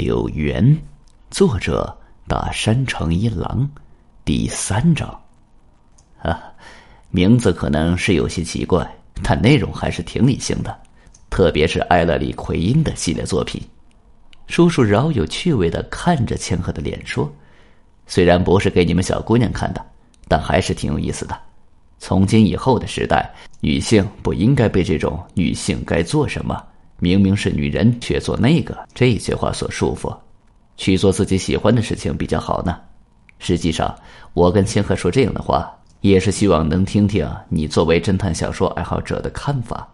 柳原，作者大山城一郎，第三章。啊，名字可能是有些奇怪，但内容还是挺理性的，特别是艾勒里奎因的系列作品。叔叔饶有趣味的看着千鹤的脸说：“虽然不是给你们小姑娘看的，但还是挺有意思的。从今以后的时代，女性不应该被这种‘女性该做什么’。”明明是女人，却做那个这些话所束缚，去做自己喜欢的事情比较好呢。实际上，我跟千鹤说这样的话，也是希望能听听你作为侦探小说爱好者的看法。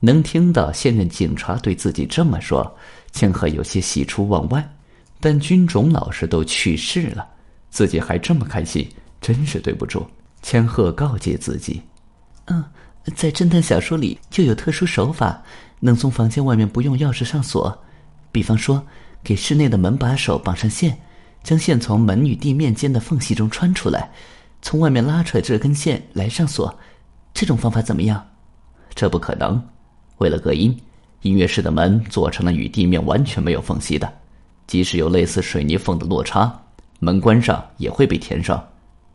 能听到现任警察对自己这么说，千鹤有些喜出望外。但军种老师都去世了，自己还这么开心，真是对不住。千鹤告诫自己：“嗯，在侦探小说里就有特殊手法。”能从房间外面不用钥匙上锁，比方说给室内的门把手绑上线，将线从门与地面间的缝隙中穿出来，从外面拉出来这根线来上锁，这种方法怎么样？这不可能。为了隔音，音乐室的门做成了与地面完全没有缝隙的，即使有类似水泥缝的落差，门关上也会被填上，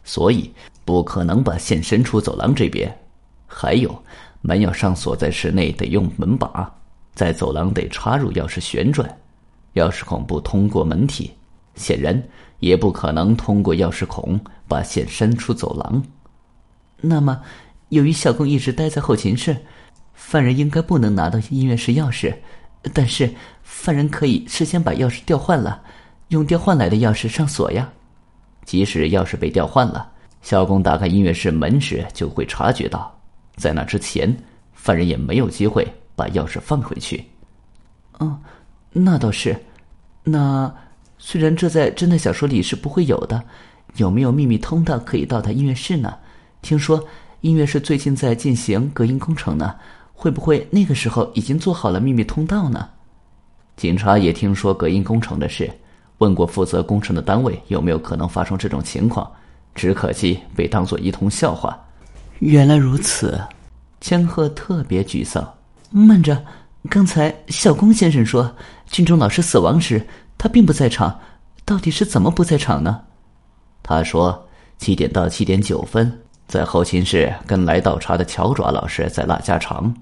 所以不可能把线伸出走廊这边。还有。门要上锁，在室内得用门把，在走廊得插入钥匙旋转，钥匙孔不通过门体，显然也不可能通过钥匙孔把线伸出走廊。那么，由于小工一直待在后勤室，犯人应该不能拿到音乐室钥匙，但是犯人可以事先把钥匙调换了，用调换来的钥匙上锁呀。即使钥匙被调换了，小工打开音乐室门时就会察觉到。在那之前，犯人也没有机会把钥匙放回去。哦，那倒是。那虽然这在侦探小说里是不会有的，有没有秘密通道可以到达音乐室呢？听说音乐室最近在进行隔音工程呢，会不会那个时候已经做好了秘密通道呢？警察也听说隔音工程的事，问过负责工程的单位有没有可能发生这种情况，只可惜被当做一通笑话。原来如此，千鹤特别沮丧。慢着，刚才小宫先生说，军中老师死亡时他并不在场，到底是怎么不在场呢？他说七点到七点九分在后勤室跟来倒茶的乔爪老师在拉家常。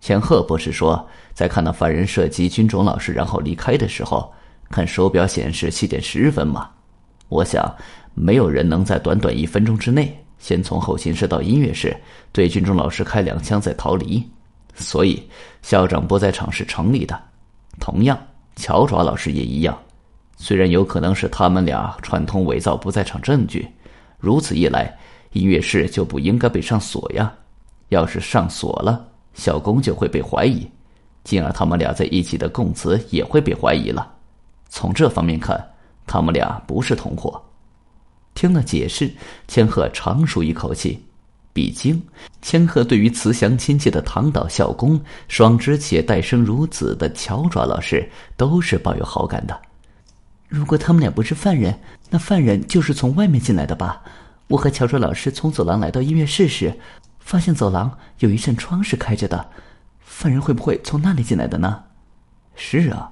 千鹤不是说在看到犯人射击军种老师然后离开的时候，看手表显示七点十分吗？我想，没有人能在短短一分钟之内。先从后勤室到音乐室，对军中老师开两枪再逃离，所以校长不在场是成立的。同样，乔爪老师也一样。虽然有可能是他们俩串通伪造不在场证据，如此一来，音乐室就不应该被上锁呀。要是上锁了，小工就会被怀疑，进而他们俩在一起的供词也会被怀疑了。从这方面看，他们俩不是同伙。听了解释，千鹤长舒一口气。毕竟，千鹤对于慈祥亲切的唐岛校工、双枝且待生如子的乔爪老师，都是抱有好感的。如果他们俩不是犯人，那犯人就是从外面进来的吧？我和乔爪老师从走廊来到音乐室时，发现走廊有一扇窗是开着的，犯人会不会从那里进来的呢？是啊，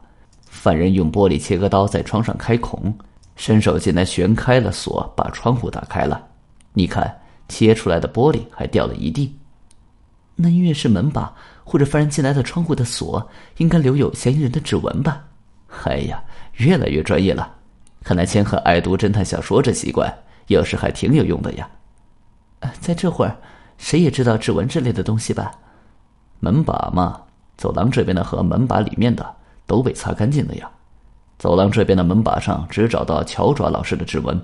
犯人用玻璃切割刀在窗上开孔。伸手进来，旋开了锁，把窗户打开了。你看，切出来的玻璃还掉了一地。那音乐室门把或者犯人进来的窗户的锁，应该留有嫌疑人的指纹吧？哎呀，越来越专业了。看来千鹤爱读侦探小说这习惯，有时还挺有用的呀。在这会儿，谁也知道指纹之类的东西吧？门把嘛，走廊这边的和门把里面的都被擦干净了呀。走廊这边的门把上只找到乔爪老师的指纹，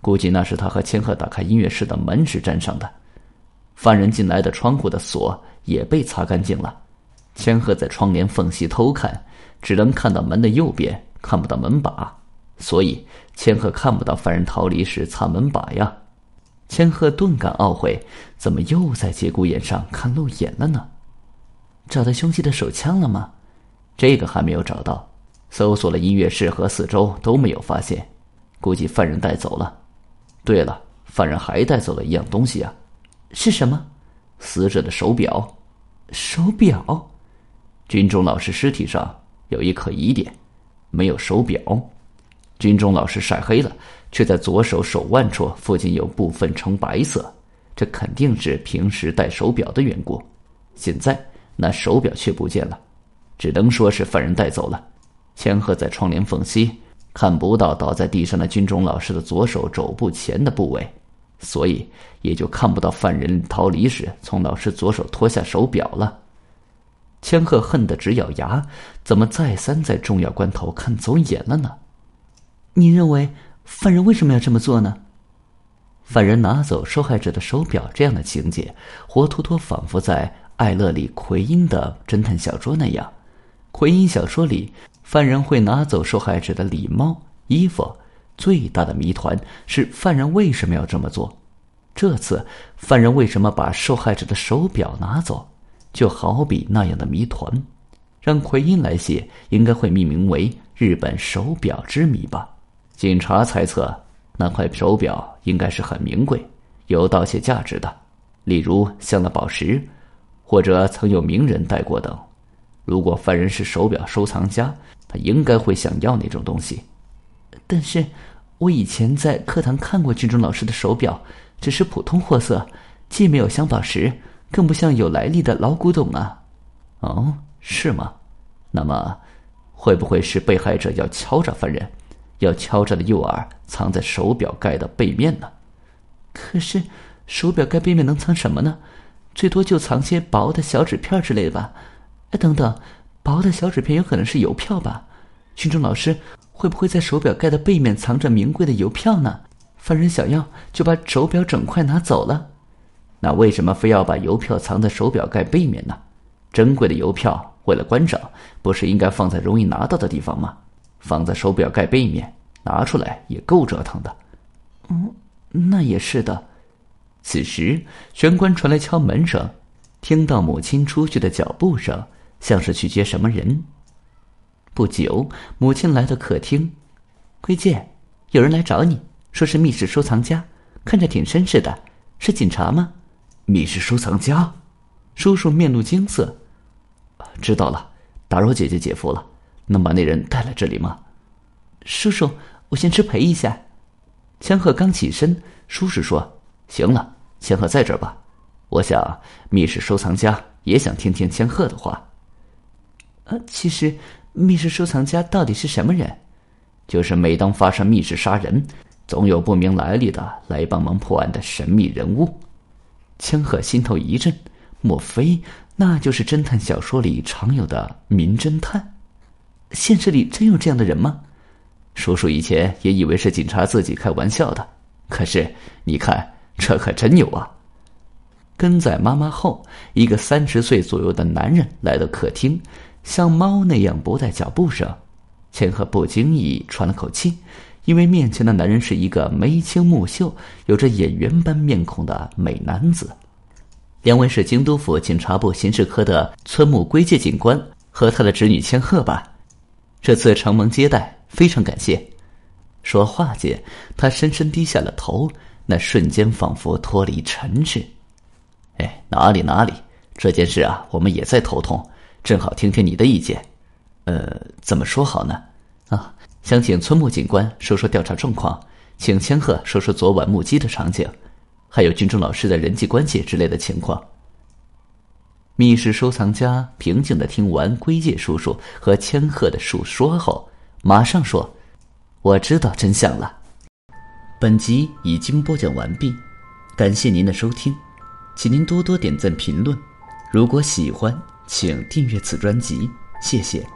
估计那是他和千鹤打开音乐室的门时粘上的。犯人进来的窗户的锁也被擦干净了。千鹤在窗帘缝隙偷看，只能看到门的右边，看不到门把，所以千鹤看不到犯人逃离时擦门把呀。千鹤顿感懊悔，怎么又在节骨眼上看漏眼了呢？找到凶器的手枪了吗？这个还没有找到。搜索了音乐室和四周都没有发现，估计犯人带走了。对了，犯人还带走了一样东西啊，是什么？死者的手表。手表？军中老师尸体上有一颗疑点，没有手表。军中老师晒黑了，却在左手手腕处附近有部分呈白色，这肯定是平时戴手表的缘故。现在那手表却不见了，只能说是犯人带走了。千鹤在窗帘缝隙看不到倒在地上的军中老师的左手肘部前的部位，所以也就看不到犯人逃离时从老师左手脱下手表了。千鹤恨得直咬牙，怎么再三在重要关头看走眼了呢？你认为犯人为什么要这么做呢？犯人拿走受害者的手表这样的情节，活脱脱仿佛在艾勒里奎因的侦探小说那样。奎因小说里，犯人会拿走受害者的礼帽、衣服。最大的谜团是犯人为什么要这么做？这次犯人为什么把受害者的手表拿走？就好比那样的谜团，让奎因来写，应该会命名为《日本手表之谜》吧。警察猜测，那块手表应该是很名贵、有盗窃价值的，例如镶了宝石，或者曾有名人戴过等。如果犯人是手表收藏家，他应该会想要那种东西。但是，我以前在课堂看过军中老师的手表，只是普通货色，既没有镶宝石，更不像有来历的老古董啊。哦，是吗？那么，会不会是被害者要敲诈犯人，要敲诈的诱饵藏在手表盖的背面呢？可是，手表盖背面能藏什么呢？最多就藏些薄的小纸片之类的吧。哎，等等，薄的小纸片有可能是邮票吧？军中老师会不会在手表盖的背面藏着名贵的邮票呢？犯人想要就把手表整块拿走了。那为什么非要把邮票藏在手表盖背面呢？珍贵的邮票为了观赏，不是应该放在容易拿到的地方吗？放在手表盖背面，拿出来也够折腾的。嗯，那也是的。此时玄关传来敲门声，听到母亲出去的脚步声。像是去接什么人。不久，母亲来到客厅，归介，有人来找你，说是密室收藏家，看着挺绅士的，是警察吗？密室收藏家，叔叔面露惊色。知道了，打扰姐姐姐夫了。能把那人带来这里吗？叔叔，我先失陪一下。千鹤刚起身，叔叔说：“行了，千鹤在这儿吧。我想密室收藏家也想听听千鹤的话。”其实，密室收藏家到底是什么人？就是每当发生密室杀人，总有不明来历的来帮忙破案的神秘人物。千鹤心头一震，莫非那就是侦探小说里常有的名侦探？现实里真有这样的人吗？叔叔以前也以为是警察自己开玩笑的，可是你看，这可真有啊！跟在妈妈后，一个三十岁左右的男人来到客厅。像猫那样不带脚步声，千鹤不经意喘了口气，因为面前的男人是一个眉清目秀、有着演员般面孔的美男子。两位是京都府警察部刑事科的村木圭介警官和他的侄女千鹤吧？这次承蒙接待，非常感谢。说话间，他深深低下了头，那瞬间仿佛脱离尘世。哎，哪里哪里，这件事啊，我们也在头痛。正好听听你的意见，呃，怎么说好呢？啊，想请村木警官说说调查状况，请千鹤说说昨晚目击的场景，还有军中老师的人际关系之类的情况。密室收藏家平静的听完归介叔叔和千鹤的述说后，马上说：“我知道真相了。”本集已经播讲完毕，感谢您的收听，请您多多点赞评论，如果喜欢。请订阅此专辑，谢谢。